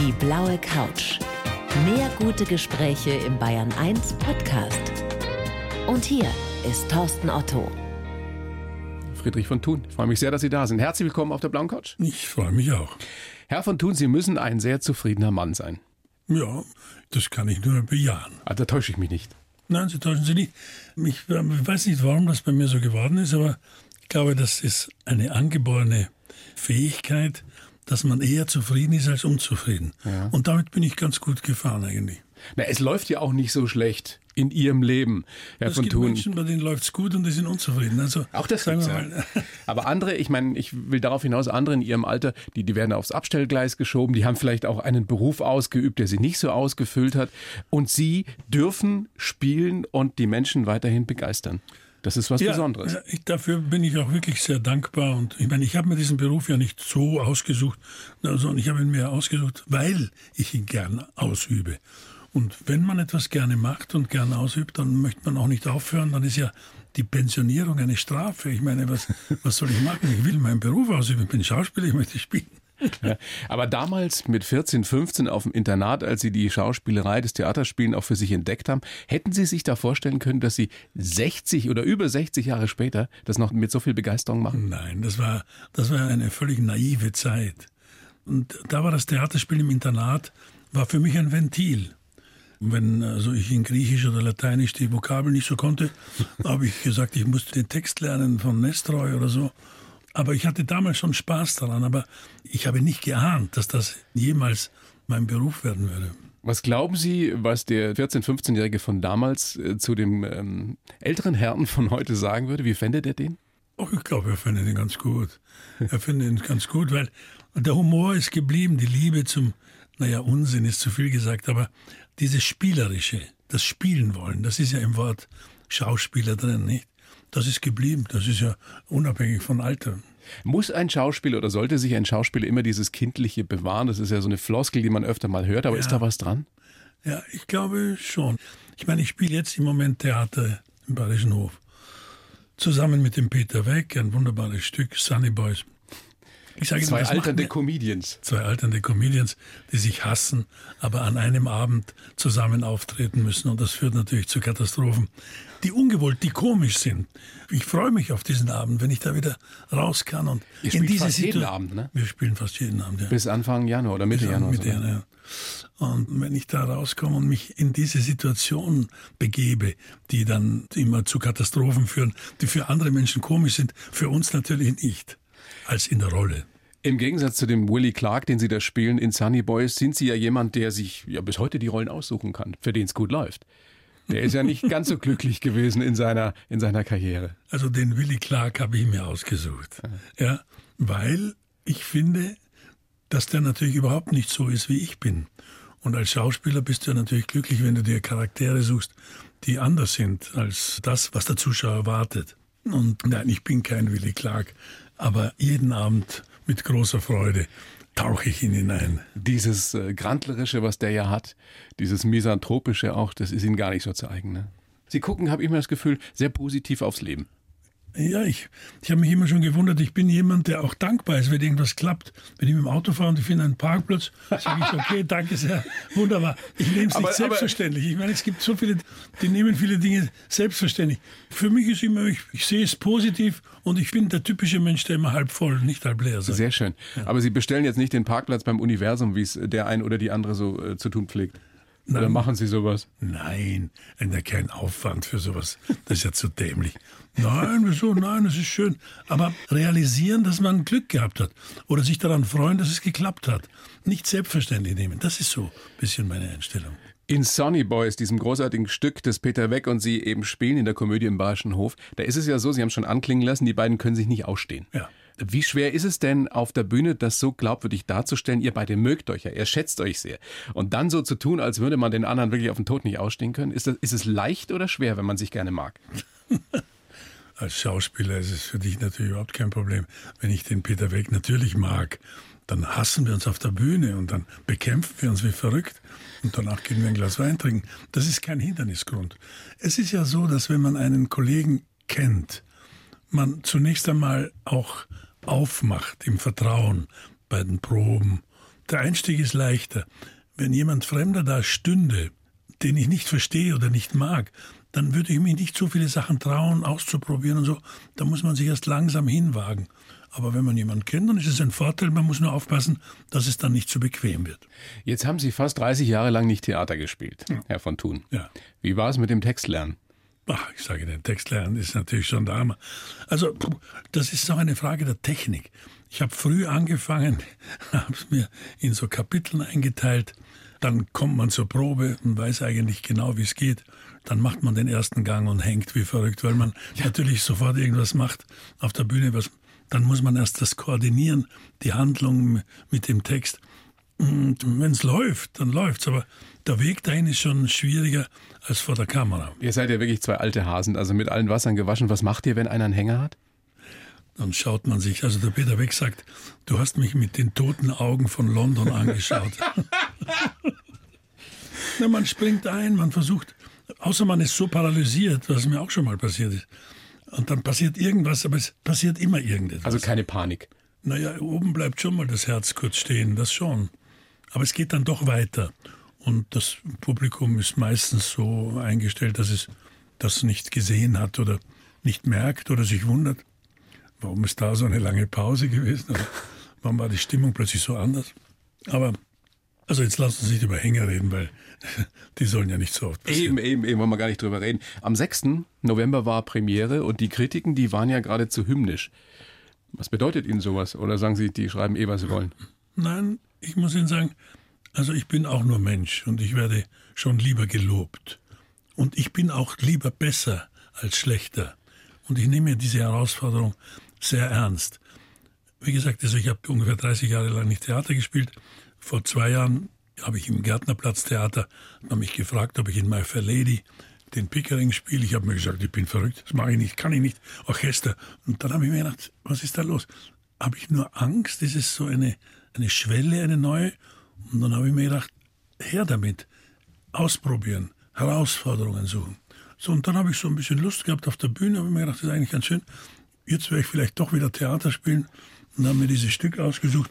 Die blaue Couch. Mehr gute Gespräche im Bayern 1 Podcast. Und hier ist Thorsten Otto. Friedrich von Thun, ich freue mich sehr, dass Sie da sind. Herzlich willkommen auf der blauen Couch. Ich freue mich auch. Herr von Thun, Sie müssen ein sehr zufriedener Mann sein. Ja, das kann ich nur bejahen. Ah, da täusche ich mich nicht. Nein, Sie täuschen Sie nicht. Ich, ich weiß nicht, warum das bei mir so geworden ist, aber ich glaube, das ist eine angeborene Fähigkeit, dass man eher zufrieden ist als unzufrieden. Ja. Und damit bin ich ganz gut gefahren eigentlich. Na, es läuft ja auch nicht so schlecht in Ihrem Leben, Herr Es von gibt Thun. Menschen, bei denen läuft es gut und die sind unzufrieden. Also, Auch das sagen wir ja. mal. Aber andere, ich meine, ich will darauf hinaus, andere in ihrem Alter, die, die werden aufs Abstellgleis geschoben, die haben vielleicht auch einen Beruf ausgeübt, der sie nicht so ausgefüllt hat. Und sie dürfen spielen und die Menschen weiterhin begeistern. Das ist was Besonderes. Ja, ich, dafür bin ich auch wirklich sehr dankbar. Und ich meine, ich habe mir diesen Beruf ja nicht so ausgesucht, sondern ich habe ihn mir ausgesucht, weil ich ihn gern ausübe. Und wenn man etwas gerne macht und gern ausübt, dann möchte man auch nicht aufhören. Dann ist ja die Pensionierung eine Strafe. Ich meine, was, was soll ich machen? Ich will meinen Beruf ausüben. Ich bin Schauspieler, ich möchte spielen. Aber damals mit 14, 15 auf dem Internat, als Sie die Schauspielerei, das Theaterspielen auch für sich entdeckt haben, hätten Sie sich da vorstellen können, dass Sie 60 oder über 60 Jahre später das noch mit so viel Begeisterung machen? Nein, das war, das war eine völlig naive Zeit. Und da war das Theaterspiel im Internat, war für mich ein Ventil. Wenn also ich in Griechisch oder Lateinisch die Vokabeln nicht so konnte, habe ich gesagt, ich musste den Text lernen von Nestroy oder so. Aber ich hatte damals schon Spaß daran, aber ich habe nicht geahnt, dass das jemals mein Beruf werden würde. Was glauben Sie, was der 14-, 15-Jährige von damals äh, zu dem ähm, älteren Herrn von heute sagen würde? Wie fände der den? Ach, ich glaube, er findet ihn ganz gut. Er findet ihn ganz gut, weil der Humor ist geblieben, die Liebe zum, naja, Unsinn ist zu viel gesagt, aber dieses Spielerische, das Spielen wollen, das ist ja im Wort Schauspieler drin, nicht? Das ist geblieben, das ist ja unabhängig von Alter. Muss ein Schauspieler oder sollte sich ein Schauspieler immer dieses Kindliche bewahren? Das ist ja so eine Floskel, die man öfter mal hört, aber Ja. ist da was dran? Ja, ich glaube schon. Ich meine, ich spiele jetzt im Moment Theater im Bayerischen Hof. Zusammen mit dem Peter Weck, ein wunderbares Stück, Sunny Boys. Ich sage Zwei macht alternde Comedians. zwei alternde Comedians, die sich hassen, aber an einem Abend zusammen auftreten müssen. Und das führt natürlich zu Katastrophen, die ungewollt, die komisch sind. Ich freue mich auf diesen Abend, wenn ich da wieder raus kann. Und Ihr spielt fast jeden Abend, ne? Wir spielen fast jeden Abend, ja. Bis Anfang Januar oder Mitte Ja, Januar. mit sogar. der, ja. Und wenn ich da rauskomme und mich in diese Situation begebe, die dann immer zu Katastrophen führen, die für andere Menschen komisch sind, für uns natürlich nicht, als in der Rolle. Im Gegensatz zu dem Willie Clark, den Sie da spielen in Sunny Boys, sind Sie ja jemand, der sich ja bis heute die Rollen aussuchen kann, für den es gut läuft. Der ist ja nicht ganz so glücklich gewesen in seiner, in seiner Karriere. Also den Willy Clark habe ich mir ausgesucht. Ja, weil ich finde, dass der natürlich überhaupt nicht so ist, wie ich bin. Und als Schauspieler bist du ja natürlich glücklich, wenn du dir Charaktere suchst, die anders sind als das, was der Zuschauer erwartet. Und nein, ich bin kein Willy Clark, aber jeden Abend mit großer Freude tauche ich ihn hinein. Dieses äh, Grantlerische, was der ja hat, dieses Misanthropische auch, das ist ihm gar nicht so zu eigen. Ne? Sie gucken, habe ich mir das Gefühl, sehr positiv aufs Leben. Ja, ich, ich habe mich immer schon gewundert, ich bin jemand, der auch dankbar ist, wenn irgendwas klappt. Wenn ich mit dem Auto fahre und ich finde einen Parkplatz, sage ich, okay, danke sehr, wunderbar. Ich nehme es nicht aber- selbstverständlich. Ich meine, es gibt so viele, die nehmen viele Dinge selbstverständlich. Für mich ist immer, ich, ich sehe es positiv und ich bin der typische Mensch, der immer halb voll, nicht halb leer sagt. Sehr schön. Aber Sie bestellen jetzt nicht den Parkplatz beim Universum, wie es der ein oder die andere so äh, zu tun pflegt. Oder machen Sie sowas? Nein, ja, kein Aufwand für sowas. Das ist ja zu dämlich. Nein, wieso? Nein, es ist schön. Aber realisieren, dass man Glück gehabt hat. Oder sich daran freuen, dass es geklappt hat. Nicht selbstverständlich nehmen. Das ist so ein bisschen meine Einstellung. In Sonny Boys, diesem großartigen Stück, das Peter Weck und Sie eben spielen in der Komödie im Bayerischen Hof, da ist es ja so, Sie haben schon anklingen lassen, die beiden können sich nicht ausstehen. Ja. Wie schwer ist es denn auf der Bühne, das so glaubwürdig darzustellen? Ihr beide mögt euch ja, ihr schätzt euch sehr. Und dann so zu tun, als würde man den anderen wirklich auf den Tod nicht ausstehen können, ist, das, ist es leicht oder schwer, wenn man sich gerne mag? Als Schauspieler ist es für dich natürlich überhaupt kein Problem. Wenn ich den Peter Weck natürlich mag, dann hassen wir uns auf der Bühne und dann bekämpfen wir uns wie verrückt und danach gehen wir ein Glas Wein trinken. Das ist kein Hindernisgrund. Es ist ja so, dass wenn man einen Kollegen kennt, man zunächst einmal auch aufmacht im Vertrauen bei den Proben, der Einstieg ist leichter. Wenn jemand Fremder da stünde, den ich nicht verstehe oder nicht mag, dann würde ich mich nicht so viele Sachen trauen, auszuprobieren und so. Da muss man sich erst langsam hinwagen. Aber wenn man jemanden kennt, dann ist es ein Vorteil. Man muss nur aufpassen, dass es dann nicht zu bequem wird. Jetzt haben Sie fast 30 Jahre lang nicht Theater gespielt, ja. Herr von Thun. Ja. Wie war es mit dem Textlernen? Ach, ich sage, den Textlernen ist natürlich schon Hammer. Also, das ist auch eine Frage der Technik. Ich habe früh angefangen, habe es mir in so Kapiteln eingeteilt. Dann kommt man zur Probe und weiß eigentlich genau, wie es geht. Dann macht man den ersten Gang und hängt wie verrückt, weil man ja. natürlich sofort irgendwas macht auf der Bühne. Was, dann muss man erst das koordinieren, die Handlung mit dem Text. Und wenn es läuft, dann läuft's. Aber der Weg dahin ist schon schwieriger als vor der Kamera. Ihr seid ja wirklich zwei alte Hasen, also mit allen Wassern gewaschen. Was macht ihr, wenn einer einen Hänger hat? Dann schaut man sich, also der Peter Weck sagt, du hast mich mit den toten Augen von London angeschaut. Na, man springt ein, man versucht, außer man ist so paralysiert, was mir auch schon mal passiert ist. Und dann passiert irgendwas, aber es passiert immer irgendetwas. Also keine Panik. Naja, oben bleibt schon mal das Herz kurz stehen, das schon. Aber es geht dann doch weiter. Und das Publikum ist meistens so eingestellt, dass es das nicht gesehen hat oder nicht merkt oder sich wundert, warum ist da so eine lange Pause gewesen oder warum war die Stimmung plötzlich so anders. Aber also jetzt lassen Sie nicht über Hänger reden, weil die sollen ja nicht so oft passieren. Eben, eben, eben, wollen wir gar nicht drüber reden. Am 6. November war Premiere und die Kritiken, die waren ja geradezu hymnisch. Was bedeutet Ihnen sowas? Oder sagen Sie, die schreiben eh, was sie wollen? Nein, ich muss Ihnen sagen, also ich bin auch nur Mensch und ich werde schon lieber gelobt. Und ich bin auch lieber besser als schlechter. Und ich nehme diese Herausforderung sehr ernst. Wie gesagt, also ich habe ungefähr 30 Jahre lang nicht Theater gespielt. Vor zwei Jahren habe ich im Gärtnerplatz Theater mich gefragt, ob ich in My Fair Lady den Pickering spiele. Ich habe mir gesagt, ich bin verrückt, das mache ich nicht, kann ich nicht. Orchester. Und dann habe ich mir gedacht, was ist da los? Habe ich nur Angst? Ist es so eine, eine Schwelle, eine neue? Und dann habe ich mir gedacht, her damit, ausprobieren, Herausforderungen suchen. So, und dann habe ich so ein bisschen Lust gehabt auf der Bühne, habe mir gedacht, das ist eigentlich ganz schön. Jetzt werde ich vielleicht doch wieder Theater spielen und habe mir dieses Stück ausgesucht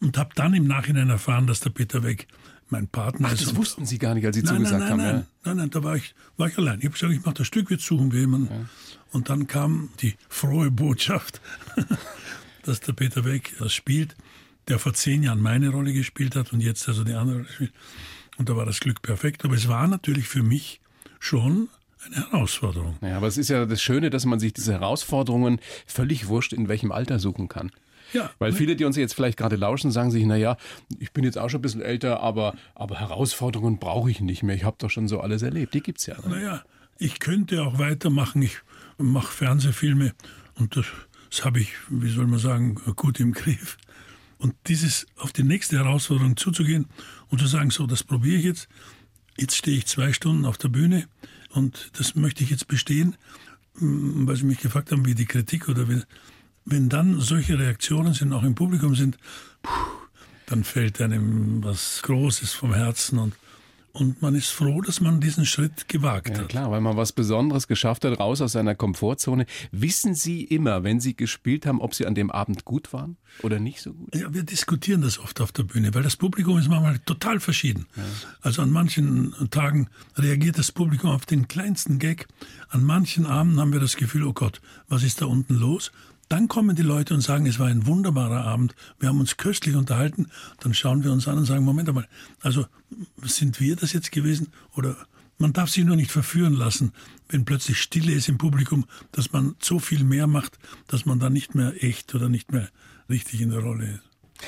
und habe dann im Nachhinein erfahren, dass der Peter Weg mein Partner Ach, ist. Das wussten Sie gar nicht, als Sie nein, zugesagt nein, haben. Nein, ja. nein, nein, da war ich, war ich allein. Ich habe gesagt, ich mache das Stück, jetzt suchen wir jemanden. Ja. Und dann kam die frohe Botschaft, dass der Peter Weg das spielt der vor zehn Jahren meine Rolle gespielt hat und jetzt also die andere Rolle spielt. Und da war das Glück perfekt. Aber es war natürlich für mich schon eine Herausforderung. Ja, aber es ist ja das Schöne, dass man sich diese Herausforderungen völlig wurscht in welchem Alter suchen kann. Ja, Weil viele, die uns jetzt vielleicht gerade lauschen, sagen sich, naja, ich bin jetzt auch schon ein bisschen älter, aber, aber Herausforderungen brauche ich nicht mehr. Ich habe doch schon so alles erlebt. Die gibt es ja. Ne? Naja, ich könnte auch weitermachen. Ich mache Fernsehfilme und das, das habe ich, wie soll man sagen, gut im Griff. Und dieses auf die nächste Herausforderung zuzugehen und zu sagen, so, das probiere ich jetzt. Jetzt stehe ich zwei Stunden auf der Bühne und das möchte ich jetzt bestehen, mm, weil Sie mich gefragt haben, wie die Kritik oder wie, wenn dann solche Reaktionen sind, auch im Publikum sind, puh, dann fällt einem was Großes vom Herzen und und man ist froh, dass man diesen Schritt gewagt ja, hat. Klar, weil man was Besonderes geschafft hat, raus aus seiner Komfortzone. Wissen Sie immer, wenn Sie gespielt haben, ob Sie an dem Abend gut waren oder nicht so gut? Ja, wir diskutieren das oft auf der Bühne, weil das Publikum ist manchmal total verschieden. Ja. Also an manchen Tagen reagiert das Publikum auf den kleinsten Gag. An manchen Abenden haben wir das Gefühl, oh Gott, was ist da unten los? Dann kommen die Leute und sagen, es war ein wunderbarer Abend, wir haben uns köstlich unterhalten. Dann schauen wir uns an und sagen, Moment einmal, also sind wir das jetzt gewesen? Oder man darf sich nur nicht verführen lassen, wenn plötzlich Stille ist im Publikum, dass man so viel mehr macht, dass man dann nicht mehr echt oder nicht mehr richtig in der Rolle ist.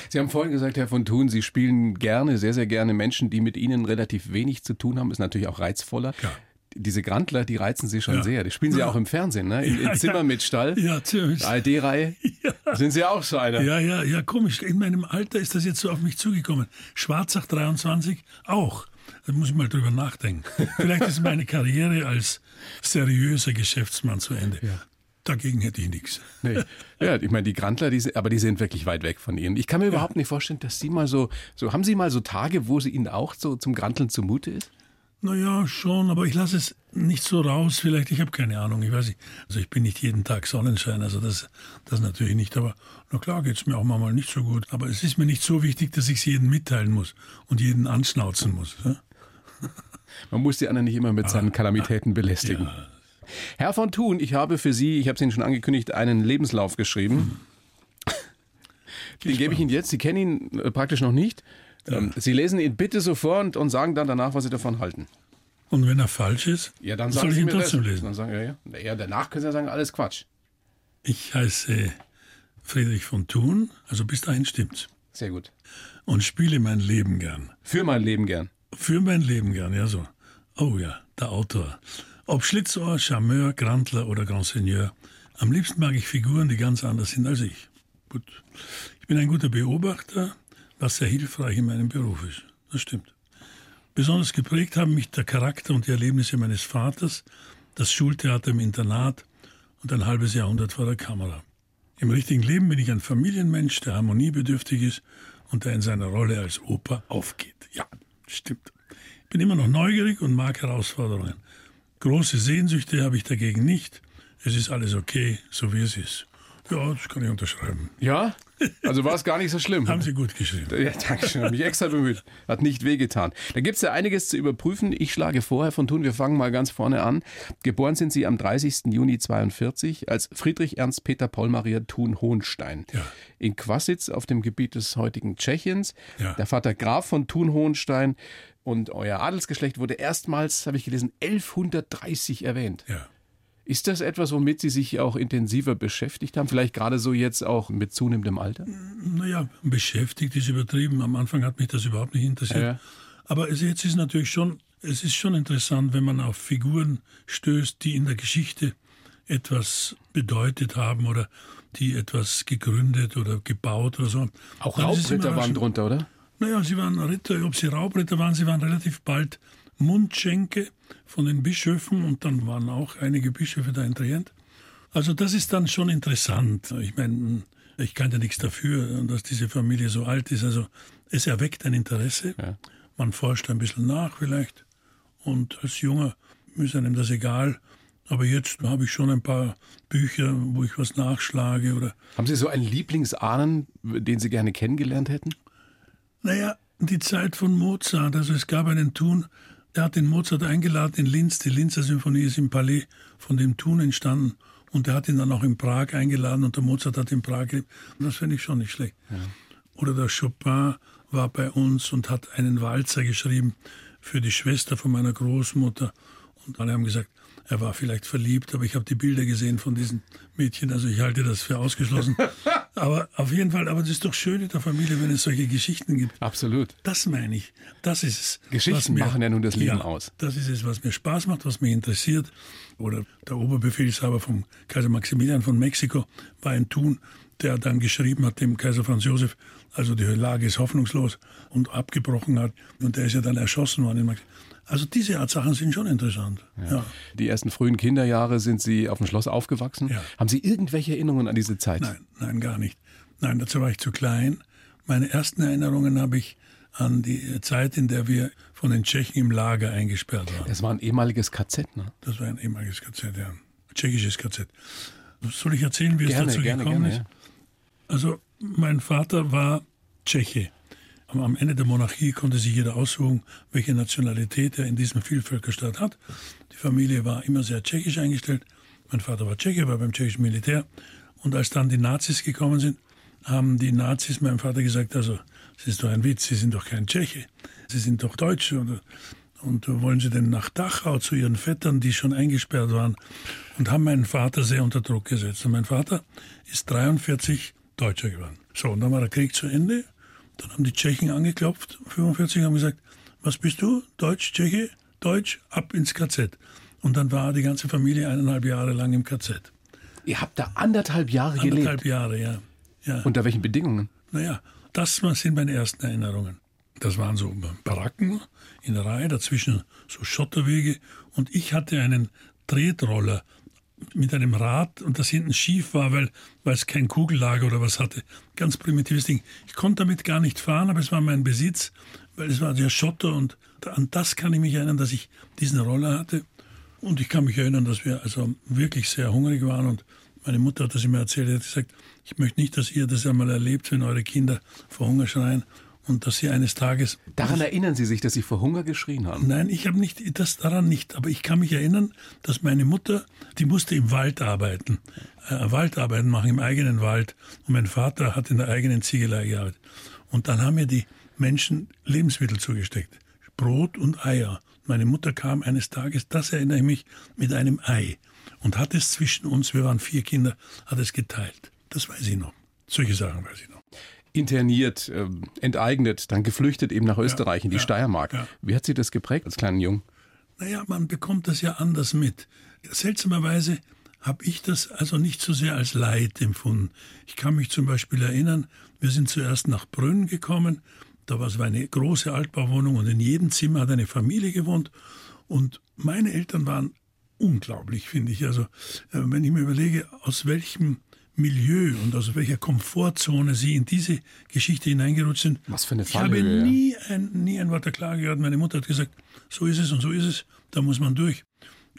Sie haben vorhin gesagt, Herr von Thun, Sie spielen gerne, sehr, sehr gerne Menschen, die mit Ihnen relativ wenig zu tun haben. Ist natürlich auch reizvoller. Ja diese Grandler, die reizen sie schon ja. sehr. Die spielen sie ja auch im Fernsehen, ne? In, in Zimmer mit Stall. Ja, ziemlich. ARD-Reihe. Ja. Sind sie auch so einer? Ja, ja, ja, komisch. In meinem Alter ist das jetzt so auf mich zugekommen. Schwarzach 23 auch. Da muss ich mal drüber nachdenken. Vielleicht ist meine Karriere als seriöser Geschäftsmann zu Ende. Ja. Dagegen hätte ich nichts. Nee. Ja, ich meine, die Grandler, die, aber die sind wirklich weit weg von Ihnen. Ich kann mir ja. überhaupt nicht vorstellen, dass Sie mal so, so, haben Sie mal so Tage, wo Sie Ihnen auch so zum Granteln zumute ist? Naja, schon, aber ich lasse es nicht so raus. Vielleicht, ich habe keine Ahnung, ich weiß nicht. Also ich bin nicht jeden Tag Sonnenschein, also das, das natürlich nicht. Aber na klar geht es mir auch mal nicht so gut. Aber es ist mir nicht so wichtig, dass ich es jedem mitteilen muss und jeden anschnauzen muss. Ja? Man muss die anderen nicht immer mit seinen Kalamitäten belästigen. Ja. Herr von Thun, ich habe für Sie, ich habe es Ihnen schon angekündigt, einen Lebenslauf geschrieben. Den gebe ich Ihnen jetzt. Sie kennen ihn äh, praktisch noch nicht. Ähm, Sie lesen ihn bitte so vor und, und sagen dann danach, was Sie davon halten. Und wenn er falsch ist, Ja, dann soll ich ihn trotzdem das. lesen. Dann sagen, ja, ja. ja, danach können Sie ja sagen, alles Quatsch. Ich heiße Friedrich von Thun, also bis dahin stimmt's. Sehr gut. Und spiele mein Leben gern. Für mein Leben gern. Für mein Leben gern, ja so. Oh ja, der Autor. Ob Schlitzohr, Charmeur, Grandler oder Grand Seigneur, am liebsten mag ich Figuren, die ganz anders sind als ich. Gut. Ich bin ein guter Beobachter, was sehr hilfreich in meinem Beruf ist. Das stimmt. Besonders geprägt haben mich der Charakter und die Erlebnisse meines Vaters, das Schultheater im Internat und ein halbes Jahrhundert vor der Kamera. Im richtigen Leben bin ich ein Familienmensch, der harmoniebedürftig ist und der in seiner Rolle als Opa aufgeht. Ja, stimmt. Ich bin immer noch neugierig und mag Herausforderungen. Große Sehnsüchte habe ich dagegen nicht. Es ist alles okay, so wie es ist. Ja, das kann ich unterschreiben. Ja? Also war es gar nicht so schlimm. Haben Sie gut geschrieben. Ja, danke schön. Habe mich extra bemüht. Hat nicht wehgetan. Da gibt es ja einiges zu überprüfen. Ich schlage vor, Herr von Thun, wir fangen mal ganz vorne an. Geboren sind Sie am 30. Juni 42 als Friedrich Ernst Peter Paul Maria Thun Hohenstein. Ja. In Quasitz auf dem Gebiet des heutigen Tschechiens. Ja. Der Vater Graf von Thun Hohenstein. Und euer Adelsgeschlecht wurde erstmals, habe ich gelesen, 1130 erwähnt. Ja. Ist das etwas, womit Sie sich auch intensiver beschäftigt haben? Vielleicht gerade so jetzt auch mit zunehmendem Alter? Naja, beschäftigt ist übertrieben. Am Anfang hat mich das überhaupt nicht interessiert. Ja. Aber jetzt ist natürlich schon, es ist schon interessant, wenn man auf Figuren stößt, die in der Geschichte etwas bedeutet haben oder die etwas gegründet oder gebaut oder so. Auch es Raubritter waren drunter, oder? Naja, sie waren Ritter, ob sie Raubritter waren, sie waren relativ bald Mundschenke von den Bischöfen und dann waren auch einige Bischöfe da interient. Also das ist dann schon interessant. Ich meine, ich kann ja nichts dafür, dass diese Familie so alt ist. Also es erweckt ein Interesse. Ja. Man forscht ein bisschen nach vielleicht. Und als Junger ist einem das egal. Aber jetzt habe ich schon ein paar Bücher, wo ich was nachschlage oder Haben Sie so einen Lieblingsahnen, den Sie gerne kennengelernt hätten? Naja, die Zeit von Mozart. Also es gab einen Thun, der hat den Mozart eingeladen in Linz. Die Linzer Symphonie ist im Palais von dem Thun entstanden. Und der hat ihn dann auch in Prag eingeladen und der Mozart hat in Prag gelebt. Das finde ich schon nicht schlecht. Oder der Chopin war bei uns und hat einen Walzer geschrieben für die Schwester von meiner Großmutter. Und alle haben gesagt, er war vielleicht verliebt, aber ich habe die Bilder gesehen von diesen Mädchen, also ich halte das für ausgeschlossen. aber auf jeden Fall, aber das ist doch schön in der Familie, wenn es solche Geschichten gibt. Absolut. Das meine ich. Das ist es. Geschichten mir- machen ja nun das Leben ja, aus. Das ist es, was mir Spaß macht, was mich interessiert. Oder der Oberbefehlshaber vom Kaiser Maximilian von Mexiko war ein Thun, der dann geschrieben hat dem Kaiser Franz Josef, also die Lage ist hoffnungslos und abgebrochen hat. Und der ist ja dann erschossen worden. Also diese Art Sachen sind schon interessant. Ja. Die ersten frühen Kinderjahre sind Sie auf dem Schloss aufgewachsen. Ja. Haben Sie irgendwelche Erinnerungen an diese Zeit? Nein, nein, gar nicht. Nein, dazu war ich zu klein. Meine ersten Erinnerungen habe ich an die Zeit, in der wir von den Tschechen im Lager eingesperrt waren. Es war ein ehemaliges KZ, ne? Das war ein ehemaliges KZ, ja. Tschechisches KZ. Soll ich erzählen, wie Gerne, es dazu gerne, gekommen gerne. ist? Ja. Also, mein Vater war Tscheche. Am Ende der Monarchie konnte sich jeder aussuchen, welche Nationalität er in diesem Vielvölkerstaat hat. Die Familie war immer sehr tschechisch eingestellt. Mein Vater war Tscheche, war beim tschechischen Militär. Und als dann die Nazis gekommen sind, haben die Nazis meinem Vater gesagt, also, es ist doch ein Witz, Sie sind doch kein Tscheche, Sie sind doch Deutsche. Und, und wollen Sie denn nach Dachau zu Ihren Vettern, die schon eingesperrt waren? Und haben meinen Vater sehr unter Druck gesetzt. Und mein Vater ist 43 Deutscher geworden. So, und dann war der Krieg zu Ende. Dann haben die Tschechen angeklopft, 45, haben gesagt, was bist du? Deutsch, Tscheche? Deutsch, ab ins KZ. Und dann war die ganze Familie eineinhalb Jahre lang im KZ. Ihr habt da anderthalb Jahre gelebt. Anderthalb Jahre, ja. ja. Unter welchen Bedingungen? Naja, das sind meine ersten Erinnerungen. Das waren so Baracken in der Reihe, dazwischen so Schotterwege. Und ich hatte einen Tretroller mit einem Rad und das hinten schief war, weil, weil es kein Kugellager oder was hatte. Ganz primitives Ding. Ich konnte damit gar nicht fahren, aber es war mein Besitz, weil es war der Schotter und an das kann ich mich erinnern, dass ich diesen Roller hatte. Und ich kann mich erinnern, dass wir also wirklich sehr hungrig waren und meine Mutter hat das immer erzählt, sie hat gesagt, ich möchte nicht, dass ihr das einmal erlebt, wenn eure Kinder vor Hunger schreien und dass sie eines Tages. Daran erinnern Sie sich, dass Sie vor Hunger geschrien haben? Nein, ich habe nicht das daran nicht, aber ich kann mich erinnern, dass meine Mutter, die musste im Wald arbeiten, äh, Waldarbeiten machen im eigenen Wald und mein Vater hat in der eigenen Ziegelei gearbeitet. Und dann haben mir die Menschen Lebensmittel zugesteckt, Brot und Eier. Meine Mutter kam eines Tages, das erinnere ich mich, mit einem Ei und hat es zwischen uns, wir waren vier Kinder, hat es geteilt. Das weiß ich noch. Solche Sachen weiß ich noch interniert, äh, enteignet, dann geflüchtet eben nach Österreich ja, in die ja, Steiermark. ja. Wie hat Sie das geprägt als kleinen Jungen? Naja, man bekommt das ja anders mit. Seltsamerweise habe ich das also nicht so sehr als Leid empfunden. Ich kann mich zum Beispiel erinnern, wir sind zuerst nach Brünn gekommen. Da war es eine große Altbauwohnung und in jedem Zimmer hat eine Familie gewohnt. Und meine Eltern waren unglaublich, finde ich. Also, äh, wenn ich mir überlege, aus welchem Milieu und aus welcher Komfortzone sie in diese Geschichte hineingerutscht sind. Was für eine Fallhöhe. Ich habe nie ein, nie ein Wort der Klage gehört. Meine Mutter hat gesagt, so ist es und so ist es, da muss man durch.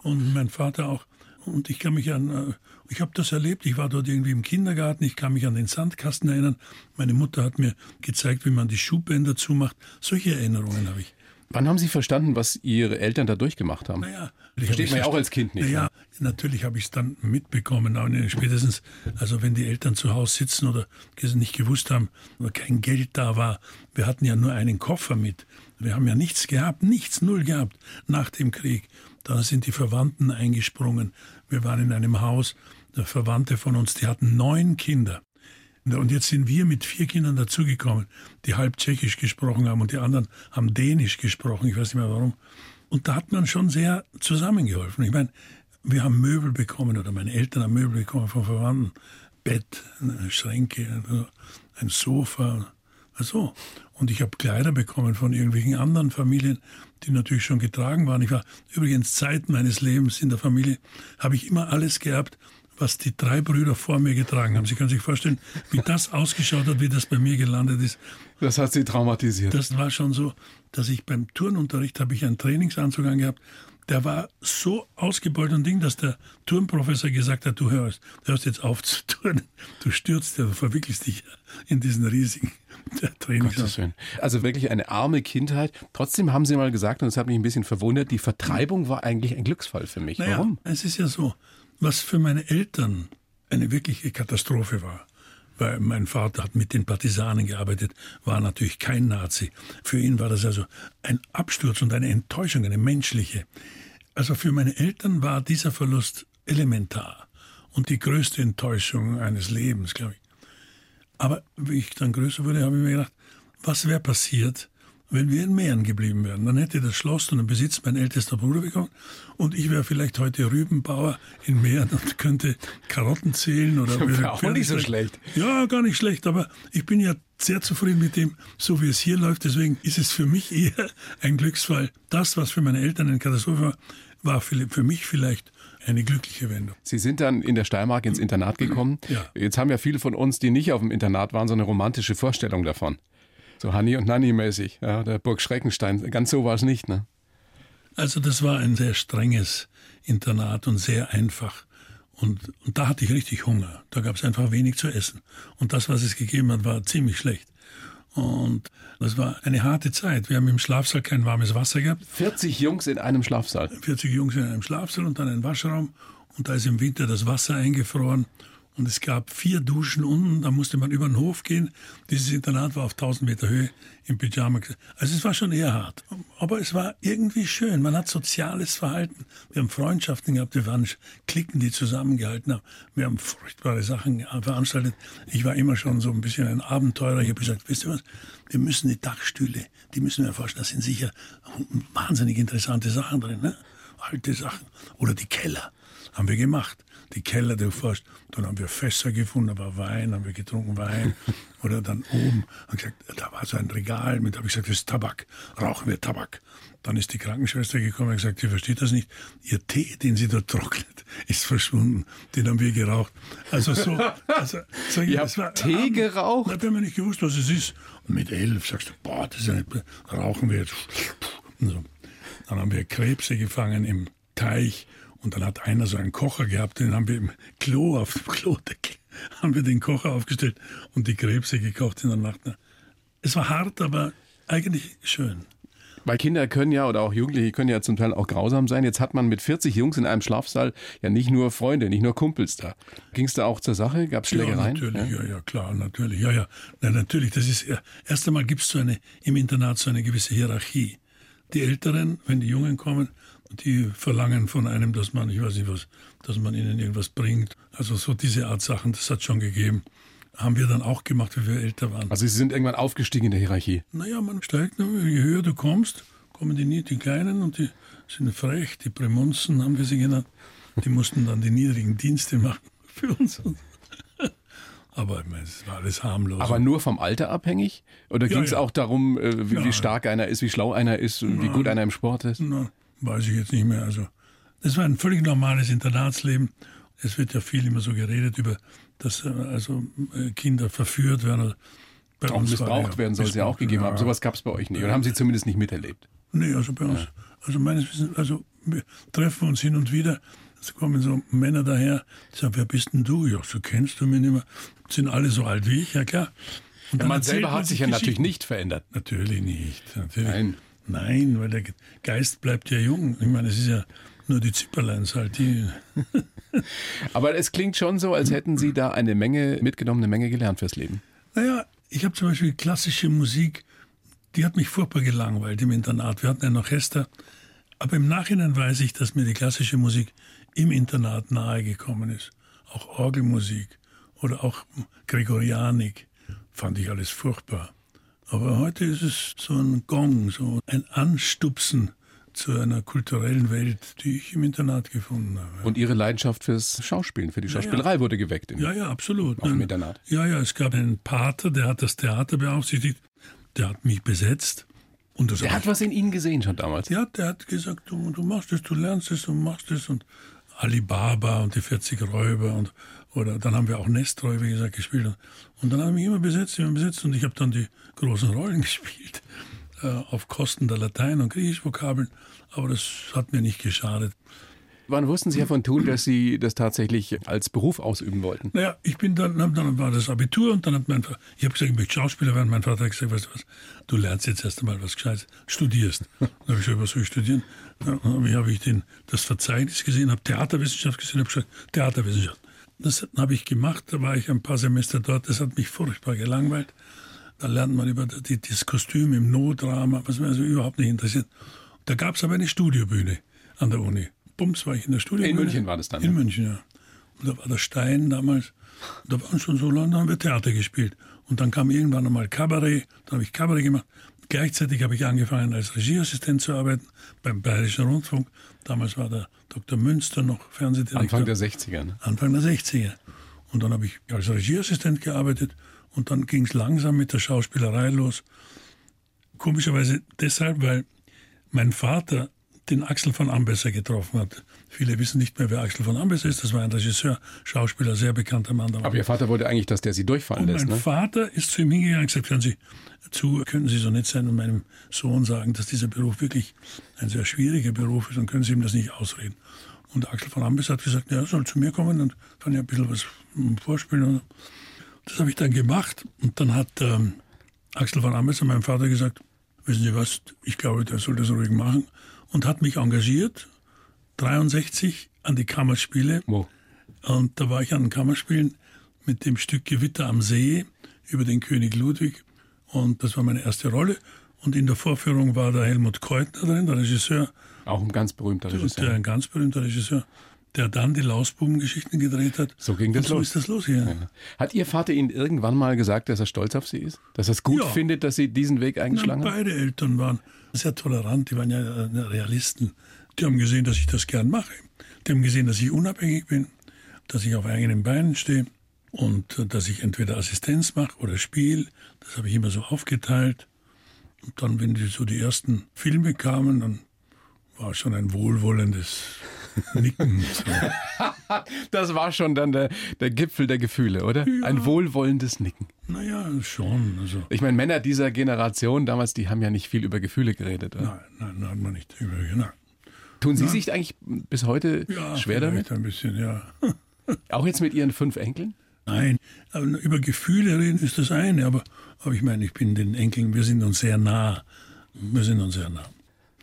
Und mein Vater auch. Und ich kann mich an, äh, ich habe das erlebt, ich war dort irgendwie im Kindergarten, ich kann mich an den Sandkasten erinnern. Meine Mutter hat mir gezeigt, wie man die Schuhbänder zumacht. Solche Erinnerungen habe ich. Wann haben Sie verstanden, was Ihre Eltern da durchgemacht haben? Naja, versteht man ja auch als Kind nicht. Naja, ne? natürlich habe ich es dann mitbekommen, aber spätestens, also wenn die Eltern zu Hause sitzen oder nicht gewusst haben, oder kein Geld da war. Wir hatten ja nur einen Koffer mit. Wir haben ja nichts gehabt, nichts, null gehabt nach dem Krieg. Da sind die Verwandten eingesprungen. Wir waren in einem Haus, der Verwandte von uns, die hatten neun Kinder. Und jetzt sind wir mit vier Kindern dazugekommen, die halb Tschechisch gesprochen haben und die anderen haben Dänisch gesprochen, ich weiß nicht mehr warum. Und da hat man schon sehr zusammengeholfen. Ich meine, wir haben Möbel bekommen oder meine Eltern haben Möbel bekommen von Verwandten. Bett, Schränke, ein Sofa. Also, und ich habe Kleider bekommen von irgendwelchen anderen Familien, die natürlich schon getragen waren. Ich war übrigens Zeit meines Lebens in der Familie, habe ich immer alles gehabt, was die drei Brüder vor mir getragen haben. Sie können sich vorstellen, wie das ausgeschaut hat, wie das bei mir gelandet ist. Das hat Sie traumatisiert. Das war schon so, dass ich beim Turnunterricht habe ich einen Trainingsanzug angehabt. Der war so ausgebeult und Ding, dass der Turnprofessor gesagt hat, du hörst, du hörst jetzt auf zu turnen. Du stürzt, du verwickelst dich in diesen riesigen Trainingsanzug. Also wirklich eine arme Kindheit. Trotzdem haben Sie mal gesagt, und das hat mich ein bisschen verwundert, die Vertreibung war eigentlich ein Glücksfall für mich. Naja, Warum? Es ist ja so, was für meine Eltern eine wirkliche Katastrophe war. Weil mein Vater hat mit den Partisanen gearbeitet, war natürlich kein Nazi. Für ihn war das also ein Absturz und eine Enttäuschung, eine menschliche. Also für meine Eltern war dieser Verlust elementar und die größte Enttäuschung eines Lebens, glaube ich. Aber wie ich dann größer wurde, habe ich mir gedacht, was wäre passiert, wenn wir in Mähren geblieben wären. Dann hätte das Schloss und den Besitz mein ältester Bruder bekommen und ich wäre vielleicht heute Rübenbauer in Mähren und könnte Karotten zählen oder wäre auch nicht so schlecht. Ja, gar nicht schlecht, aber ich bin ja sehr zufrieden mit dem, so wie es hier läuft. Deswegen ist es für mich eher ein Glücksfall. Das, was für meine Eltern eine Katastrophe war, war für mich vielleicht eine glückliche Wendung. Sie sind dann in der Steiermark ins Internat gekommen. Ja. Jetzt haben ja viele von uns, die nicht auf dem Internat waren, so eine romantische Vorstellung davon. So Hanni und Nanni mäßig, ja, der Burg Schreckenstein. Ganz so war es nicht, ne? Also das war ein sehr strenges Internat und sehr einfach. Und, und da hatte ich richtig Hunger. Da gab es einfach wenig zu essen. Und das, was es gegeben hat, war ziemlich schlecht. Und das war eine harte Zeit. Wir haben im Schlafsaal kein warmes Wasser gehabt. 40 Jungs in einem Schlafsaal. 40 Jungs in einem Schlafsaal und dann ein Waschraum. Und da ist im Winter das Wasser eingefroren. Und es gab vier Duschen unten, da musste man über den Hof gehen. Dieses Internat war auf 1000 Meter Höhe im Pyjama. Also es war schon eher hart. Aber es war irgendwie schön. Man hat soziales Verhalten. Wir haben Freundschaften gehabt, wir waren Klicken, die zusammengehalten haben. Wir haben furchtbare Sachen veranstaltet. Ich war immer schon so ein bisschen ein Abenteurer. Ich habe gesagt, wisst ihr was, wir müssen die Dachstühle, die müssen wir erforschen. Da sind sicher wahnsinnig interessante Sachen drin. Ne? Alte Sachen. Oder die Keller. Haben wir gemacht. Die Keller, du fährst, dann haben wir Fässer gefunden, da war Wein, haben wir getrunken Wein. Oder dann oben, haben gesagt, da war so ein Regal mit, habe ich gesagt, das ist Tabak, rauchen wir Tabak. Dann ist die Krankenschwester gekommen und gesagt, sie versteht das nicht. Ihr Tee, den sie dort trocknet, ist verschwunden. Den haben wir geraucht. Also so, also, so Ihr habt war, Tee Abend, geraucht? Da haben wir nicht gewusst, was es ist. Und mit elf sagst du, boah, das ist ja nicht, rauchen wir jetzt. So. Dann haben wir Krebse gefangen im Teich und dann hat einer so einen Kocher gehabt, den haben wir im Klo auf dem Klodeckel, haben wir den Kocher aufgestellt und die Krebse gekocht in der Nacht. Es war hart, aber eigentlich schön. Weil Kinder können ja oder auch Jugendliche können ja zum Teil auch grausam sein. Jetzt hat man mit 40 Jungs in einem Schlafsaal ja nicht nur Freunde, nicht nur Kumpels da. Ging es da auch zur Sache? Gab es Schlägereien? Ja, natürlich, ja? ja, ja, klar, natürlich. Ja, ja. Na, natürlich, das ist erst einmal gibt es so eine im Internat so eine gewisse Hierarchie. Die Älteren, wenn die Jungen kommen, die verlangen von einem, dass man, ich weiß nicht was, dass man ihnen irgendwas bringt. Also so diese Art Sachen, das hat schon gegeben. Haben wir dann auch gemacht, wie wir älter waren. Also Sie sind irgendwann aufgestiegen in der Hierarchie? Naja, man steigt, je höher du kommst, kommen die, die Kleinen und die sind frech, die Prämonzen haben wir sie genannt. Die mussten dann die niedrigen Dienste machen für uns. Aber ich meine, es war alles harmlos. Aber nur vom Alter abhängig? Oder ging es ja, auch darum, äh, wie, ja, wie, stark einer ist, wie schlau einer ist, und wie gut einer im Sport ist? Na, weiß ich jetzt nicht mehr. Also, das war ein völlig normales Internatsleben. Es wird ja viel immer so geredet über, dass äh, also äh, Kinder verführt werden. Bei auch missbraucht ja, werden soll es ja auch gegeben haben. Sowas gab es bei euch nicht. Oder haben Sie zumindest nicht miterlebt? Nee, also bei uns. Also meines Wissens, also wir treffen uns hin und wieder. Es kommen so Männer daher, die sagen, wer bist denn du? Ja, so kennst du mich nicht mehr. Sind alle so alt wie ich, ja klar. Und ja, man selber hat sich ja natürlich nicht verändert. Natürlich nicht. Natürlich. Nein. Nein, weil der Geist bleibt ja jung. Ich meine, es ist ja nur die Zipperleins halt. Die Aber es klingt schon so, als hätten Sie da eine Menge mitgenommen, eine Menge gelernt fürs Leben. Naja, ich habe zum Beispiel klassische Musik, die hat mich furchtbar gelangweilt im Internat. Wir hatten ein Orchester. Aber im Nachhinein weiß ich, dass mir die klassische Musik im Internat nahegekommen ist. Auch Orgelmusik oder auch Gregorianik fand ich alles furchtbar. Aber heute ist es so ein Gong, so ein Anstupsen zu einer kulturellen Welt, die ich im Internat gefunden habe. Und Ihre Leidenschaft fürs Schauspielen, für die Schauspielerei ja, ja. wurde geweckt. ja, ja, absolut. Auch im Internat. Ja, ja, es gab einen Pater, der hat das Theater beaufsichtigt, der hat mich besetzt. Und der hat was in Ihnen gesehen schon damals? Ja, der hat gesagt, du, du machst es, du lernst es und machst es und Alibaba und die 40 Räuber und oder dann haben wir auch Nesträuber gesagt gespielt und dann haben wir immer besetzt, immer besetzt und ich habe dann die großen Rollen gespielt äh, auf Kosten der Latein- und Griechisch-Vokabeln, aber das hat mir nicht geschadet. Wann wussten Sie, Herr von Thun, dass Sie das tatsächlich als Beruf ausüben wollten? Naja, ich bin dann, dann war das Abitur und dann hat mein Vater, ich habe gesagt, ich möchte Schauspieler werden. Mein Vater hat gesagt, weißt du was, du lernst jetzt erst einmal was Gescheites, studierst. Dann habe ich gesagt, was soll ich studieren? Dann habe ich den, das Verzeichnis gesehen, habe Theaterwissenschaft gesehen, habe gesagt, Theaterwissenschaft. Das habe ich gemacht, da war ich ein paar Semester dort, das hat mich furchtbar gelangweilt. Da lernt man über die, das Kostüm im Notdrama, was mir also überhaupt nicht interessiert. Da gab es aber eine Studiobühne an der Uni. Bums war ich in der Studiobühne. In München war das dann? In ja. München, ja. Und da war der Stein damals. Da waren schon so lange, da haben wir Theater gespielt. Und dann kam irgendwann einmal Kabarett, dann habe ich Kabarett gemacht. Gleichzeitig habe ich angefangen, als Regieassistent zu arbeiten beim Bayerischen Rundfunk. Damals war der Dr. Münster noch Fernsehdirektor. Anfang der 60er. Ne? Anfang der 60er. Und dann habe ich als Regieassistent gearbeitet und dann ging es langsam mit der Schauspielerei los. Komischerweise deshalb, weil mein Vater den Axel von Ambesser getroffen hat. Viele wissen nicht mehr, wer Axel von Ambesser ist. Das war ein Regisseur, Schauspieler, sehr bekannter Mann. Aber Ihr Vater wollte eigentlich, dass der Sie durchfallen und lässt, Mein ne? Vater ist zu ihm hingegangen und gesagt, hören Sie zu, könnten Sie so nett sein und meinem Sohn sagen, dass dieser Beruf wirklich ein sehr schwieriger Beruf ist und können Sie ihm das nicht ausreden. Und Axel von Ambesser hat gesagt, ja, er soll zu mir kommen und kann ja ein bisschen was vorspielen. Das habe ich dann gemacht und dann hat ähm, Axel von Ambesser meinem Vater gesagt, wissen Sie was, ich glaube, der soll das ruhig machen und hat mich engagiert, 63 an die Kammerspiele. Wow. Und da war ich an den Kammerspielen mit dem Stück Gewitter am See über den König Ludwig. Und das war meine erste Rolle. Und in der Vorführung war der Helmut Keutner drin, der Regisseur. Auch ein ganz berühmter Regisseur. Der, ein ganz berühmter Regisseur, der dann die Lausbubengeschichten gedreht hat. So ging das Und so los. ist das los hier. Ja. Hat Ihr Vater Ihnen irgendwann mal gesagt, dass er stolz auf Sie ist? Dass er es gut ja. findet, dass Sie diesen Weg eingeschlagen haben? Beide Eltern waren sehr tolerant, die waren ja äh, Realisten. Die haben gesehen, dass ich das gern mache. Die haben gesehen, dass ich unabhängig bin, dass ich auf eigenen Beinen stehe und äh, dass ich entweder Assistenz mache oder spiele. Das habe ich immer so aufgeteilt. Und dann, wenn die so die ersten Filme kamen, dann war schon ein wohlwollendes Nicken. Das war schon dann der, der Gipfel der Gefühle, oder? Ja. Ein wohlwollendes Nicken. Naja, schon. Also. Ich meine, Männer dieser Generation damals, die haben ja nicht viel über Gefühle geredet, oder? Nein, nein, hat man nicht. Über, nein. Tun Sie nein. sich eigentlich bis heute ja, schwer damit? ein bisschen, ja. Auch jetzt mit Ihren fünf Enkeln? Nein, über Gefühle reden ist das eine, aber, aber ich meine, ich bin den Enkeln, wir sind uns sehr nah. Wir sind uns sehr nah.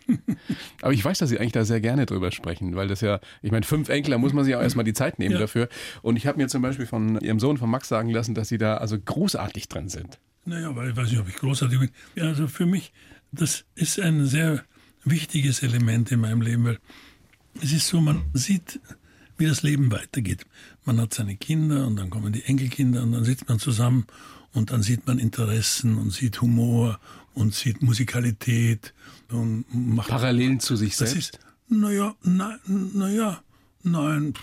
Aber ich weiß, dass Sie eigentlich da sehr gerne drüber sprechen, weil das ja, ich meine, fünf Enkel, muss man sich auch erstmal die Zeit nehmen ja. dafür. Und ich habe mir zum Beispiel von Ihrem Sohn, von Max, sagen lassen, dass Sie da also großartig drin sind. Naja, weil ich weiß nicht, ob ich großartig bin. Ja, also für mich, das ist ein sehr wichtiges Element in meinem Leben, weil es ist so, man sieht, wie das Leben weitergeht. Man hat seine Kinder und dann kommen die Enkelkinder und dann sitzt man zusammen und dann sieht man Interessen und sieht Humor und sieht Musikalität und macht Parallelen zu sich das selbst. Naja, na, naja, nein,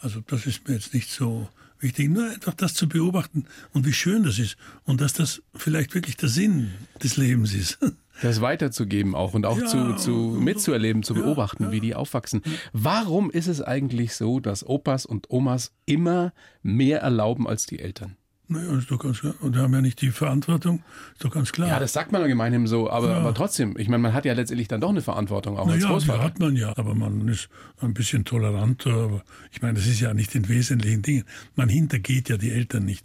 also das ist mir jetzt nicht so wichtig. Nur einfach das zu beobachten und wie schön das ist und dass das vielleicht wirklich der Sinn des Lebens ist. Das weiterzugeben auch und auch ja, zu, zu mitzuerleben, zu beobachten, ja, ja. wie die aufwachsen. Warum ist es eigentlich so, dass Opas und Omas immer mehr erlauben als die Eltern? Naja, ist doch ganz klar. Und haben ja nicht die Verantwortung, ist doch ganz klar. Ja, das sagt man gemeinhin so, aber, ja. aber trotzdem, ich meine, man hat ja letztendlich dann doch eine Verantwortung, auch naja, als Großvater. Ja, hat man ja, aber man ist ein bisschen toleranter. Aber ich meine, das ist ja nicht in wesentlichen Dingen. Man hintergeht ja die Eltern nicht.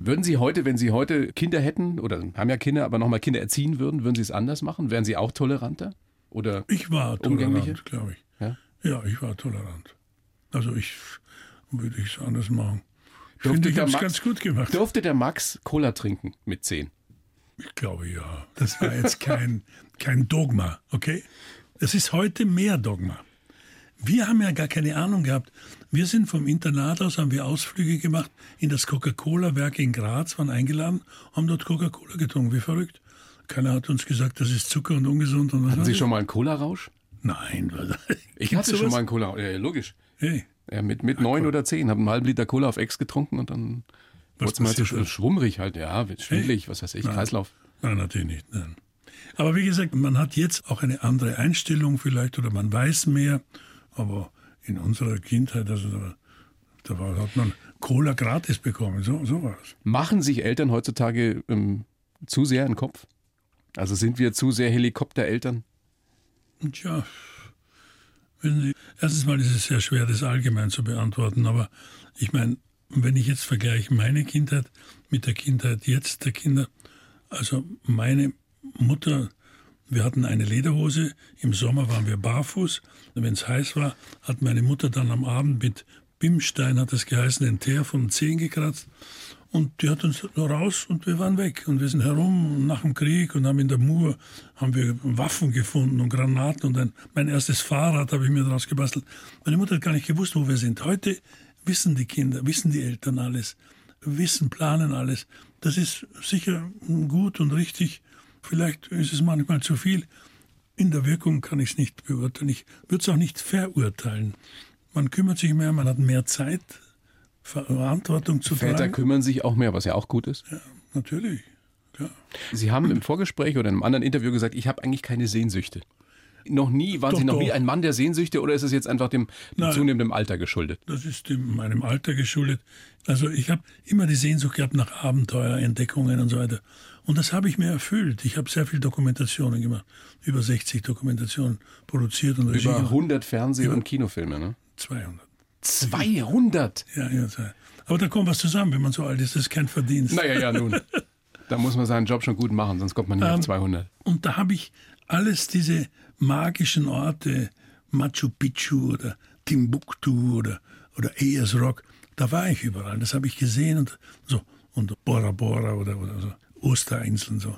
Würden Sie heute, wenn Sie heute Kinder hätten, oder haben ja Kinder, aber nochmal Kinder erziehen würden, würden Sie es anders machen? Wären Sie auch toleranter? Oder ich war tolerant, glaube ich. Ja? ja, ich war tolerant. Also ich würde ich es anders machen. Durfte ich habe ganz gut gemacht. Durfte der Max Cola trinken mit zehn? Ich glaube ja. Das war jetzt kein, kein Dogma, okay? Das ist heute mehr Dogma. Wir haben ja gar keine Ahnung gehabt. Wir sind vom Internat aus, haben wir Ausflüge gemacht in das Coca-Cola-Werk in Graz, waren eingeladen, haben dort Coca-Cola getrunken, wie verrückt. Keiner hat uns gesagt, das ist Zucker und ungesund. Und Hatten Sie schon mal einen Cola-Rausch? Nein. Ich hatte schon mal einen Cola-Rausch, ja, logisch. Hey. Ja, mit mit neun oder zehn, habe einen halben Liter Cola auf Ex getrunken und dann wurde es mal sch schwummrig halt, ja, schwindelig, was weiß ich, nein. Kreislauf. Nein, natürlich nicht. Nein. Aber wie gesagt, man hat jetzt auch eine andere Einstellung vielleicht oder man weiß mehr, aber in unserer Kindheit, also da, da war, hat man Cola gratis bekommen, so, so war es. Machen sich Eltern heutzutage ähm, zu sehr im Kopf? Also sind wir zu sehr Helikoptereltern? Tja, Sie, erstens mal ist es sehr schwer, das allgemein zu beantworten, aber ich meine, wenn ich jetzt vergleiche meine Kindheit mit der Kindheit jetzt der Kinder, also meine Mutter, wir hatten eine Lederhose, im Sommer waren wir barfuß, wenn es heiß war, hat meine Mutter dann am Abend mit Bimstein, hat es geheißen, den Teer vom Zehen gekratzt und die hat uns raus und wir waren weg. Und wir sind herum nach dem Krieg und haben in der Mur haben wir Waffen gefunden und Granaten und ein, mein erstes Fahrrad habe ich mir daraus gebastelt. Meine Mutter hat gar nicht gewusst, wo wir sind. Heute wissen die Kinder, wissen die Eltern alles, wissen, planen alles. Das ist sicher gut und richtig. Vielleicht ist es manchmal zu viel. In der Wirkung kann ich es nicht beurteilen. Ich würde es auch nicht verurteilen. Man kümmert sich mehr, man hat mehr Zeit, Verantwortung zu Väter tragen. kümmern sich auch mehr, was ja auch gut ist. Ja, natürlich. Ja. Sie haben im Vorgespräch oder in einem anderen Interview gesagt, ich habe eigentlich keine Sehnsüchte. Noch nie, waren doch, Sie noch doch. nie ein Mann der Sehnsüchte oder ist es jetzt einfach dem, dem zunehmenden Alter geschuldet? Das ist dem, meinem Alter geschuldet. Also ich habe immer die Sehnsucht gehabt nach Abenteuer, Entdeckungen und so weiter. Und das habe ich mir erfüllt. Ich habe sehr viele Dokumentationen gemacht. Über 60 Dokumentationen produziert und Über 100 Fernseh- und Kinofilme, ne? 200. 200? Ja, ja. Aber da kommt was zusammen, wenn man so alt ist. Das ist kein Verdienst. Naja, ja, nun. Da muss man seinen Job schon gut machen, sonst kommt man nicht um, auf 200. Und da habe ich alles diese magischen Orte, Machu Picchu oder Timbuktu oder, oder Ayers Rock, da war ich überall. Das habe ich gesehen und so. Und Bora Bora oder, oder so. Osterinseln so.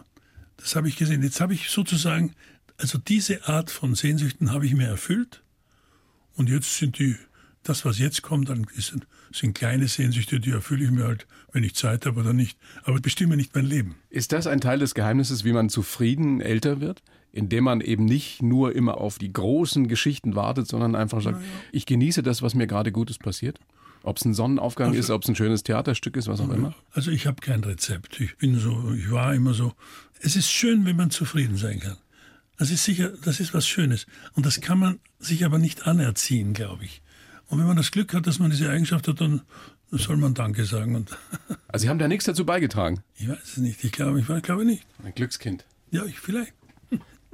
Das habe ich gesehen. Jetzt habe ich sozusagen, also diese Art von Sehnsüchten habe ich mir erfüllt. Und jetzt sind die das, was jetzt kommt, dann sind, sind kleine Sehnsüchte, die erfülle ich mir halt, wenn ich Zeit habe oder nicht. Aber bestimme nicht mein Leben. Ist das ein Teil des Geheimnisses, wie man zufrieden älter wird? indem man eben nicht nur immer auf die großen Geschichten wartet, sondern einfach sagt, ja. ich genieße das, was mir gerade Gutes passiert? Ob es ein Sonnenaufgang also, ist, ob es ein schönes Theaterstück ist, was auch immer? Also ich habe kein Rezept. Ich bin so, ich war immer so. Es ist schön, wenn man zufrieden sein kann. Das ist sicher, das ist was Schönes. Und das kann man sich aber nicht anerziehen, glaube ich. Und wenn man das Glück hat, dass man diese Eigenschaft hat, dann soll man Danke sagen. Und also Sie haben da nichts dazu beigetragen? Ich weiß es nicht. Ich glaube, ich glaube nicht. Ein Glückskind. Ja, ich vielleicht.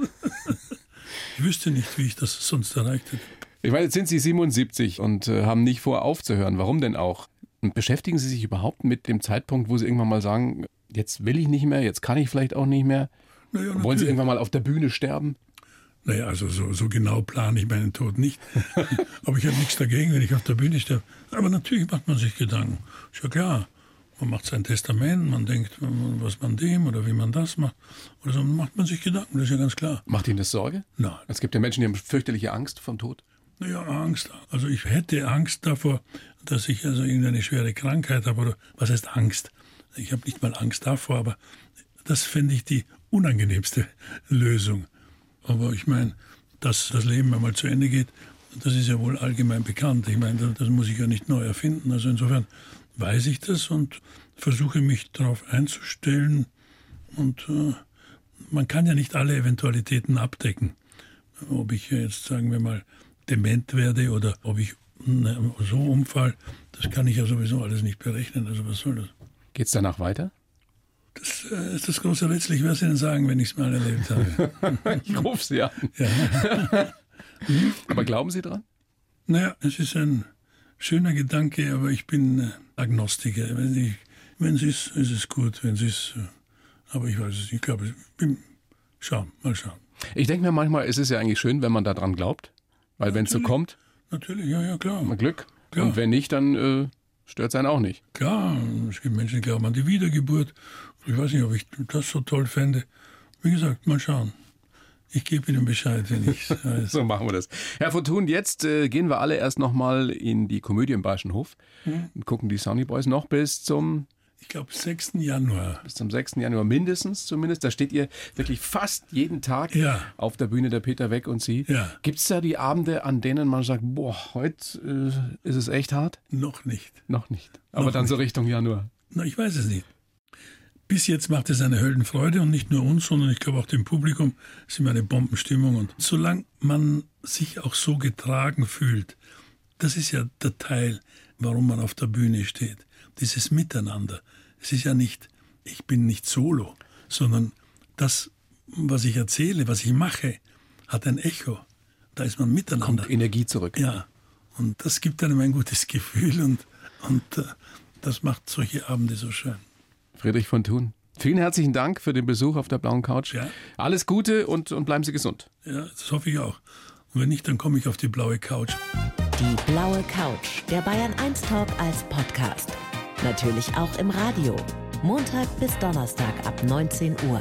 ich wüsste nicht, wie ich das sonst erreicht hätte. Ich meine, jetzt sind Sie 77 und äh, haben nicht vor aufzuhören. Warum denn auch? Und beschäftigen Sie sich überhaupt mit dem Zeitpunkt, wo Sie irgendwann mal sagen, jetzt will ich nicht mehr, jetzt kann ich vielleicht auch nicht mehr? Naja, Wollen Sie irgendwann mal auf der Bühne sterben? Naja, also so, so genau plane ich meinen Tod nicht. Aber ich habe nichts dagegen, wenn ich auf der Bühne sterbe. Aber natürlich macht man sich Gedanken. Ist ja klar. Man macht sein Testament, man denkt, was man dem oder wie man das macht. Oder so macht man sich Gedanken, das ist ja ganz klar. Macht Ihnen das Sorge? Nein. Es gibt ja Menschen, die haben fürchterliche Angst vom Tod. Naja, Angst. Also ich hätte Angst davor, dass ich also irgendeine schwere Krankheit habe. Oder was heißt Angst? Ich habe nicht mal Angst davor, aber das fände ich die unangenehmste Lösung. Aber ich meine, dass das Leben einmal zu Ende geht, das ist ja wohl allgemein bekannt. Ich meine, das muss ich ja nicht neu erfinden. Also insofern weiß ich das und versuche mich darauf einzustellen. Und äh, man kann ja nicht alle Eventualitäten abdecken. Ob ich jetzt, sagen wir mal, dement werde oder ob ich so umfall, das kann ich ja sowieso alles nicht berechnen. Also was soll das? Geht es danach weiter? Das äh, ist das große Rätsel. Ich werde es Ihnen sagen, wenn ich es mal erlebt habe. ich rufe Sie an. Ja. aber glauben Sie dran? Naja, es ist ein schöner Gedanke, aber ich bin äh, Agnostiker. Wenn, es ist, ist es gut. Wenn es ist, äh, aber ich weiß es nicht. Ich glaube, ich bin, schauen, mal schauen. Ich denke mir manchmal, es ist ja eigentlich schön, wenn man daran glaubt. Weil wenn es so kommt, natürlich, ja, ja, klar. Glück. Klar. Und wenn nicht, dann äh, stört es einen auch nicht. Klar, es gibt Menschen, die glauben an die Wiedergeburt. Ich weiß nicht, ob ich das so toll fände. Wie gesagt, mal schauen. Ich gebe Ihnen Bescheid, wenn ich weiß. so machen wir das. Herr Fortun, jetzt äh, gehen wir alle erst nochmal in die Komödie im Bayerischen Hof hm? und gucken die Sunny Boys noch bis zum ich glaube, 6. Januar. Bis zum 6. Januar mindestens zumindest. Da steht ihr wirklich fast jeden Tag ja. auf der Bühne der Peter Weg und Sie. Ja. Gibt es da die Abende, an denen man sagt, boah, heute äh, ist es echt hart? Noch nicht. Noch nicht. Aber Noch dann nicht. so Richtung Januar. Na, ich weiß es nicht. Bis jetzt macht es eine Höllenfreude und nicht nur uns, sondern ich glaube auch dem Publikum Es ist immer eine Bombenstimmung. Und solange man sich auch so getragen fühlt, das ist ja der Teil, warum man auf der Bühne steht dieses Miteinander. Es ist ja nicht, ich bin nicht solo, sondern das, was ich erzähle, was ich mache, hat ein Echo. Da ist man miteinander. Kommt Energie zurück. Ja. Und das gibt einem ein gutes Gefühl und, und äh, das macht solche Abende so schön. Friedrich von Thun. Vielen herzlichen Dank für den Besuch auf der blauen Couch. Ja. Alles Gute und, und bleiben Sie gesund. Ja, das hoffe ich auch. Und wenn nicht, dann komme ich auf die blaue Couch. Die blaue Couch, der Bayern 1 Talk als Podcast. Natürlich auch im Radio. Montag bis Donnerstag ab 19 Uhr.